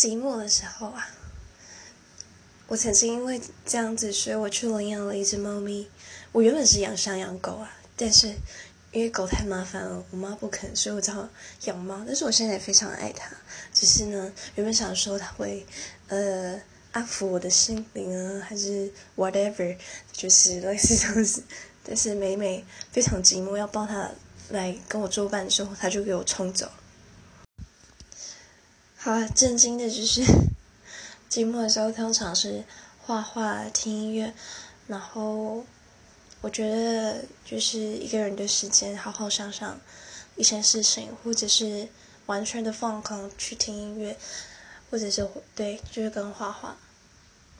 寂寞的时候啊，我曾经因为这样子，所以我去领养了一只猫咪。我原本是养山养狗啊，但是因为狗太麻烦了，我妈不肯，所以我只好养猫。但是我现在也非常爱它，只是呢，原本想说它会呃安抚我的心灵啊，还是 whatever，就是 类似这样子。但是每每非常寂寞，要抱它来跟我作伴的时候，它就给我冲走了。好啊，震惊的就是 寂寞的时候，通常是画画、听音乐，然后我觉得就是一个人的时间，好好想想一些事情，或者是完全的放空去听音乐，或者是对，就是跟画画。